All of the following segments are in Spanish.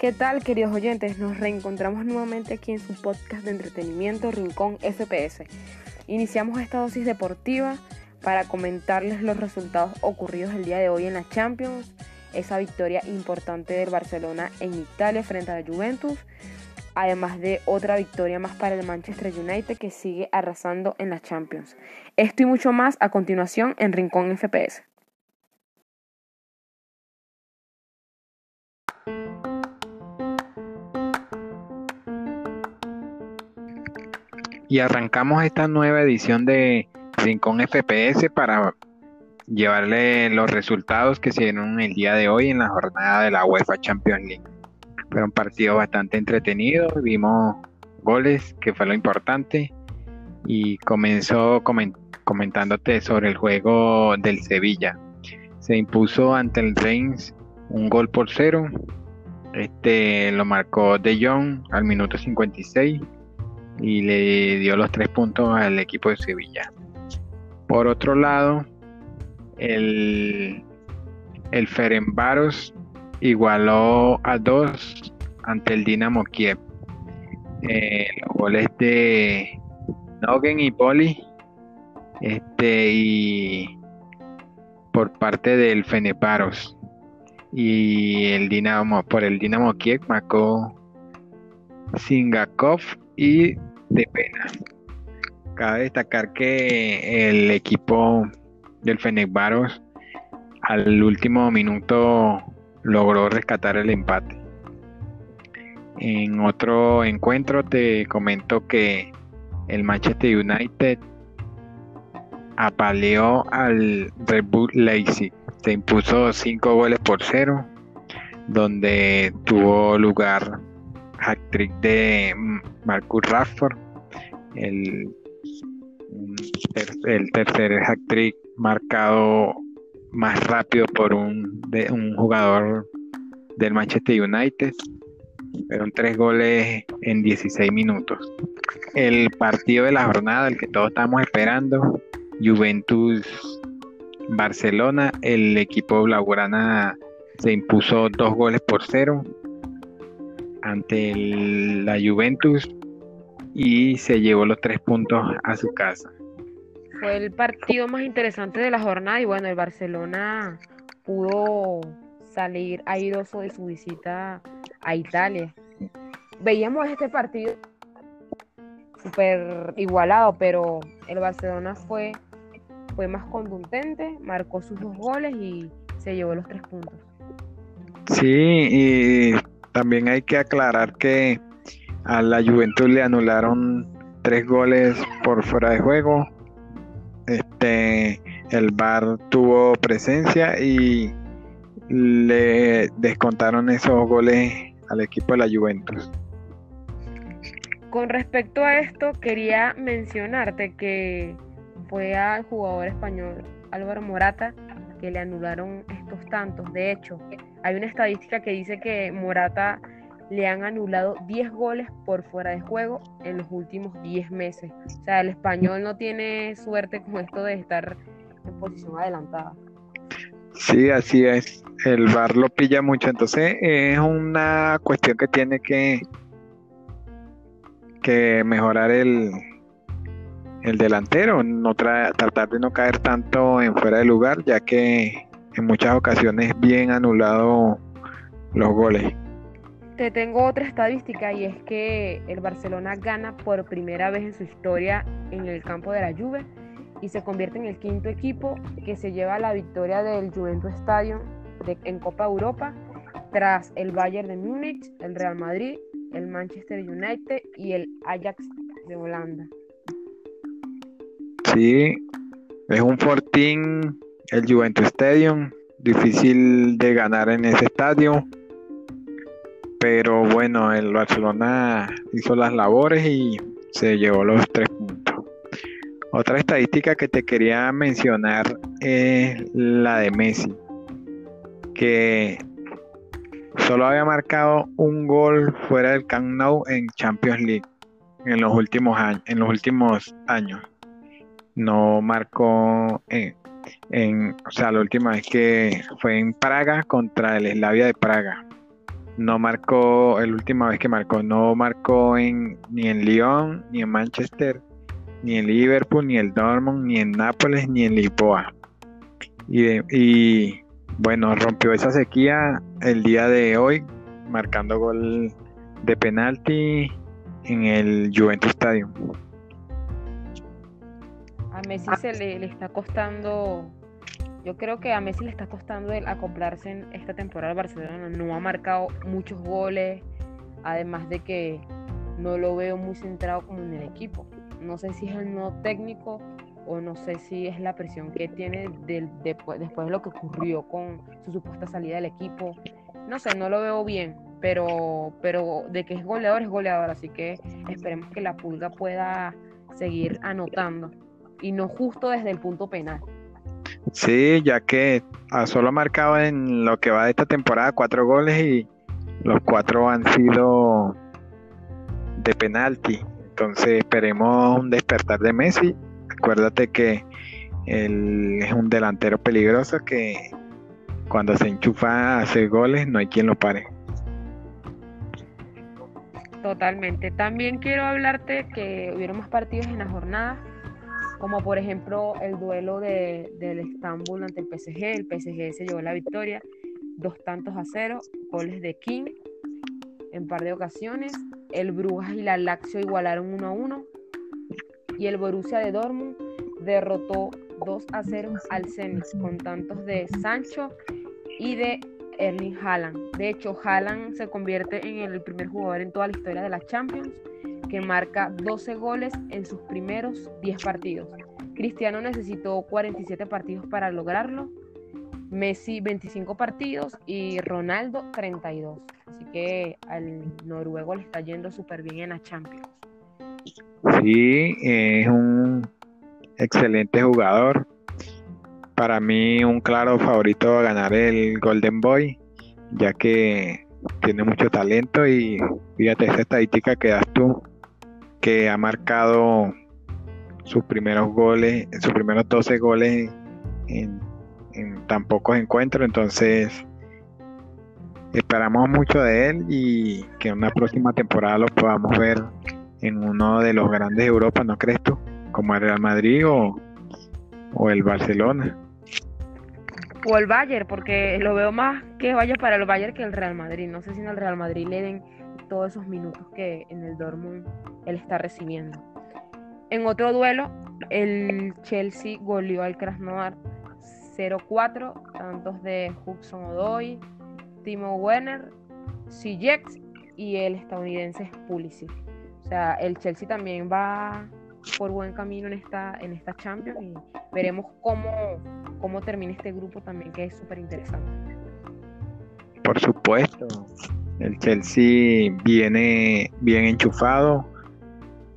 ¿Qué tal, queridos oyentes? Nos reencontramos nuevamente aquí en su podcast de entretenimiento Rincón FPS. Iniciamos esta dosis deportiva para comentarles los resultados ocurridos el día de hoy en la Champions, esa victoria importante del Barcelona en Italia frente a la Juventus, además de otra victoria más para el Manchester United que sigue arrasando en la Champions. Esto y mucho más a continuación en Rincón FPS. Y arrancamos esta nueva edición de Rincón FPS para llevarle los resultados que se dieron el día de hoy en la jornada de la UEFA Champions League. Fue un partido bastante entretenido, vimos goles, que fue lo importante, y comenzó comentándote sobre el juego del Sevilla. Se impuso ante el Reims un gol por cero. Este lo marcó De Jong al minuto 56 y le dio los tres puntos al equipo de Sevilla. Por otro lado, el, el Ferenbaros igualó a dos ante el Dinamo Kiev. Eh, los goles de Nogen y Poli este y por parte del Feneparos y el Dinamo por el Dinamo Kiev marcó Singakov y de pena. Cabe destacar que el equipo del Fenecbaros al último minuto logró rescatar el empate. En otro encuentro te comento que el Manchester United apaleó al Red Bull Leipzig. Se impuso 5 goles por 0, donde tuvo lugar hat-trick de Marcus Rashford, el, el tercer hat-trick marcado más rápido por un, de, un jugador del Manchester United. Fueron tres goles en 16 minutos. El partido de la jornada, el que todos estamos esperando, Juventus Barcelona, el equipo blaugrana se impuso dos goles por cero ante la Juventus y se llevó los tres puntos a su casa. Fue el partido más interesante de la jornada y bueno, el Barcelona pudo salir airoso de su visita a Italia. Veíamos este partido súper igualado, pero el Barcelona fue, fue más contundente, marcó sus dos goles y se llevó los tres puntos. Sí, y también hay que aclarar que a la Juventus le anularon tres goles por fuera de juego. Este, el VAR tuvo presencia y le descontaron esos goles al equipo de la Juventus. Con respecto a esto, quería mencionarte que fue al jugador español Álvaro Morata que le anularon estos tantos. De hecho, hay una estadística que dice que Morata le han anulado 10 goles por fuera de juego en los últimos 10 meses. O sea, el español no tiene suerte con esto de estar en posición adelantada. Sí, así es. El VAR lo pilla mucho. Entonces es una cuestión que tiene que, que mejorar el, el delantero, no tratar de no caer tanto en fuera de lugar, ya que en muchas ocasiones bien anulado los goles. Te tengo otra estadística y es que el Barcelona gana por primera vez en su historia en el campo de la Juve y se convierte en el quinto equipo que se lleva la victoria del Juventus Stadium en Copa Europa tras el Bayern de Múnich, el Real Madrid, el Manchester United y el Ajax de Holanda. Sí, es un fortín el Juventus Stadium, difícil de ganar en ese estadio, pero bueno, el Barcelona hizo las labores y se llevó los tres puntos. Otra estadística que te quería mencionar es la de Messi, que solo había marcado un gol fuera del Camp Nou en Champions League en los últimos años. En los últimos años. No marcó en, en, o sea, la última vez que fue en Praga contra el Slavia de Praga. no marcó, el última vez que marcó, no marcó en, ni en Lyon, ni en Manchester, ni en Liverpool, ni en Dortmund, ni en Nápoles, ni en Lisboa. Y, bueno, rompió esa sequía el día de hoy, marcando gol de penalti en el Juventus Stadium. A Messi se le, está costando yo creo que a Messi le está costando el acoplarse en esta temporada Barcelona. No ha marcado muchos goles, además de que no lo veo muy centrado como en el equipo. No sé si es el nuevo técnico o no sé si es la presión que tiene después de lo que ocurrió con su supuesta salida del equipo. No sé, no lo veo bien, pero, pero de que es goleador es goleador, así que esperemos que la pulga pueda seguir anotando y no justo desde el punto penal. Sí, ya que solo ha marcado en lo que va de esta temporada cuatro goles y los cuatro han sido de penalti. Entonces esperemos un despertar de Messi. Acuérdate que él es un delantero peligroso que cuando se enchufa a hacer goles no hay quien lo pare. Totalmente. También quiero hablarte que hubieron más partidos en la jornada como por ejemplo el duelo de, del Estambul ante el PSG. El PSG se llevó la victoria, dos tantos a cero, goles de King en par de ocasiones. El Brujas y la Lazio igualaron 1 a 1. Y el Borussia de Dortmund derrotó 2 a 0 al Zenit con tantos de Sancho y de Erling Haaland. De hecho, Haaland se convierte en el primer jugador en toda la historia de la Champions que marca 12 goles en sus primeros 10 partidos. Cristiano necesitó 47 partidos para lograrlo, Messi 25 partidos y Ronaldo 32. Así que al noruego le está yendo súper bien en la Champions. Sí, es un excelente jugador. Para mí un claro favorito a ganar el Golden Boy, ya que tiene mucho talento y fíjate esa estadística que das tú, que ha marcado sus primeros goles, sus primeros 12 goles en, tan pocos encuentros, entonces esperamos mucho de él y que en una próxima temporada lo podamos ver en uno de los grandes de Europa, ¿no crees tú? Como el Real Madrid o, o el Barcelona. O el Bayern, porque lo veo más que vaya para el Bayern que el Real Madrid. No sé si en el Real Madrid le den todos esos minutos que en el Dortmund él está recibiendo. En otro duelo, el Chelsea goleó al Krasnodar 0-4, tantos de Hudson Odoy, Timo Werner, Sijex y el estadounidense Pulisic. O sea, el Chelsea también va por buen camino en esta, en esta Champions y veremos cómo, cómo termina este grupo también, que es súper interesante. Por supuesto, el Chelsea viene bien enchufado.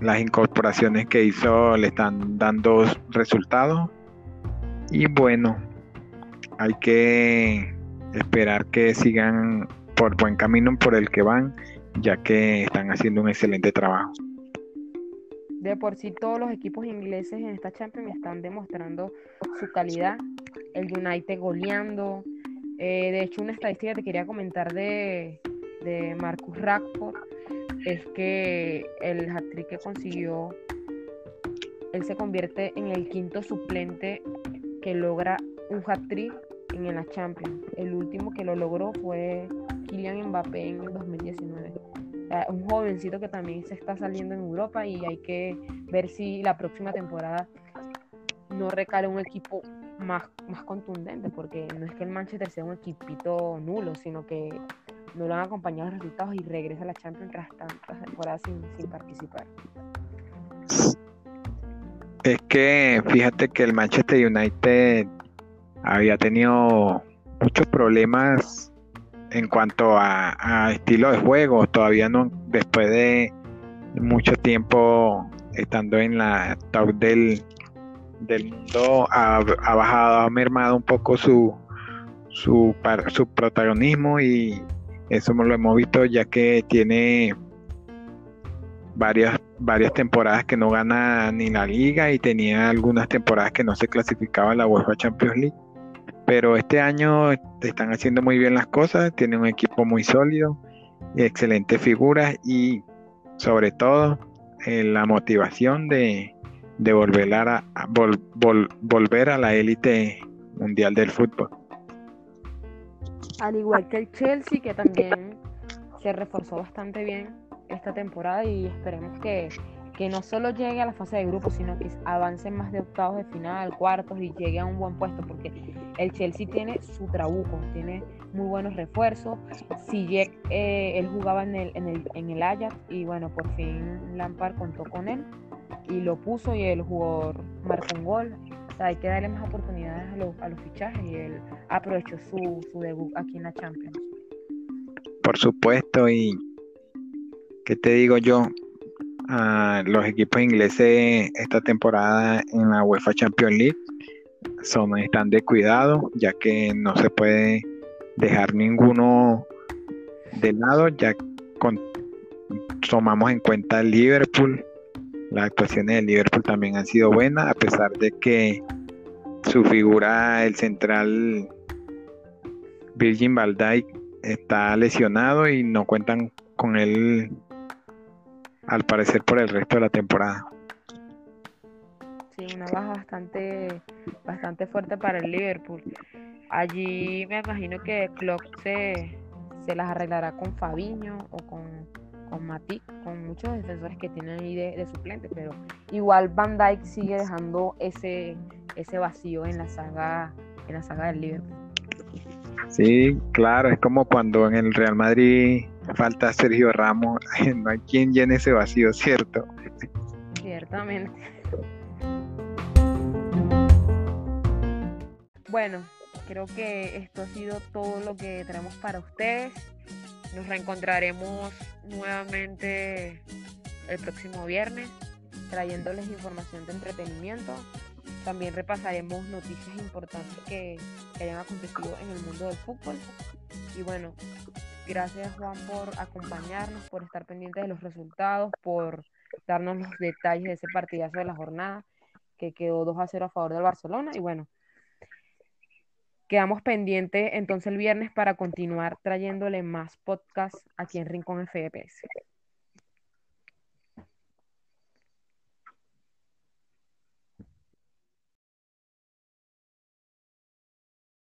Las incorporaciones que hizo le están dando resultados. Y bueno, hay que esperar que sigan por buen camino por el que van, ya que están haciendo un excelente trabajo. De por sí todos los equipos ingleses en esta Champions están demostrando su calidad. El United goleando. Eh, de hecho, una estadística que te quería comentar de, de Marcus Rashford es que el hat-trick que consiguió, él se convierte en el quinto suplente que logra un hat-trick en la Champions. El último que lo logró fue Kylian Mbappé en el 2019. un jovencito que también se está saliendo en Europa y hay que ver si la próxima temporada no recale un equipo más, más contundente, porque no es que el Manchester sea un equipito nulo, sino que no lo han acompañado los resultados y regresa a la Champions tras tantas temporadas sin, participar. Es que fíjate que el Manchester United había tenido muchos problemas en cuanto a, estilo de juego. Todavía no, después de mucho tiempo estando en la top del, del mundo, ha, bajado, ha mermado un poco su, su, su protagonismo y eso lo hemos visto ya que tiene varias, varias temporadas que no gana ni la liga y tenía algunas temporadas que no se clasificaba en la UEFA Champions League. Pero este año están haciendo muy bien las cosas, tiene un equipo muy sólido excelentes figuras y sobre todo eh, la motivación de, volver, a, volver a la élite mundial del fútbol. Al igual que el Chelsea, que también se reforzó bastante bien esta temporada y esperemos que, que no solo llegue a la fase de grupo, sino que avance más de octavos de final, cuartos y llegue a un buen puesto, porque el Chelsea tiene su trabuco, tiene muy buenos refuerzos. Si eh, él jugaba en el, en, el, en el Ajax y bueno, por fin Lampard contó con él y lo puso y el jugador marcó un gol. Hay que darle más oportunidades a los, a los fichajes y él aprovechó su, debut aquí en la Champions. Por supuesto, y ¿qué te digo yo? Ah, los equipos ingleses esta temporada en la UEFA Champions League son, están de cuidado, ya que no se puede dejar ninguno de lado, ya con, tomamos en cuenta el Liverpool, las actuaciones del Liverpool también han sido buenas, a pesar de que su figura, el central Virgin van está lesionado y no cuentan con él al parecer por el resto de la temporada. Sí, una baja bastante, bastante fuerte para el Liverpool. Allí me imagino que Klopp se, se las arreglará con Fabiño o con, con Matip, con muchos defensores que tienen ahí de, suplente, pero igual Van Dijk sigue dejando ese, ese vacío en la saga, en la saga del Liverpool. Sí, claro, es como cuando en el Real Madrid falta Sergio Ramos, no hay quien llene ese vacío, ¿cierto? Ciertamente. Bueno, creo que esto ha sido todo lo que tenemos para ustedes. Nos reencontraremos nuevamente el próximo viernes trayéndoles información de entretenimiento. También repasaremos noticias importantes que, que, hayan acontecido en el mundo del fútbol. Y bueno, gracias Juan por acompañarnos, por estar pendientes de los resultados, por darnos los detalles de ese partidazo de la jornada que quedó 2 a 0 a favor del Barcelona. Y bueno, Quedamos pendientes entonces el viernes para continuar trayéndole más podcasts aquí en Rincón FPS.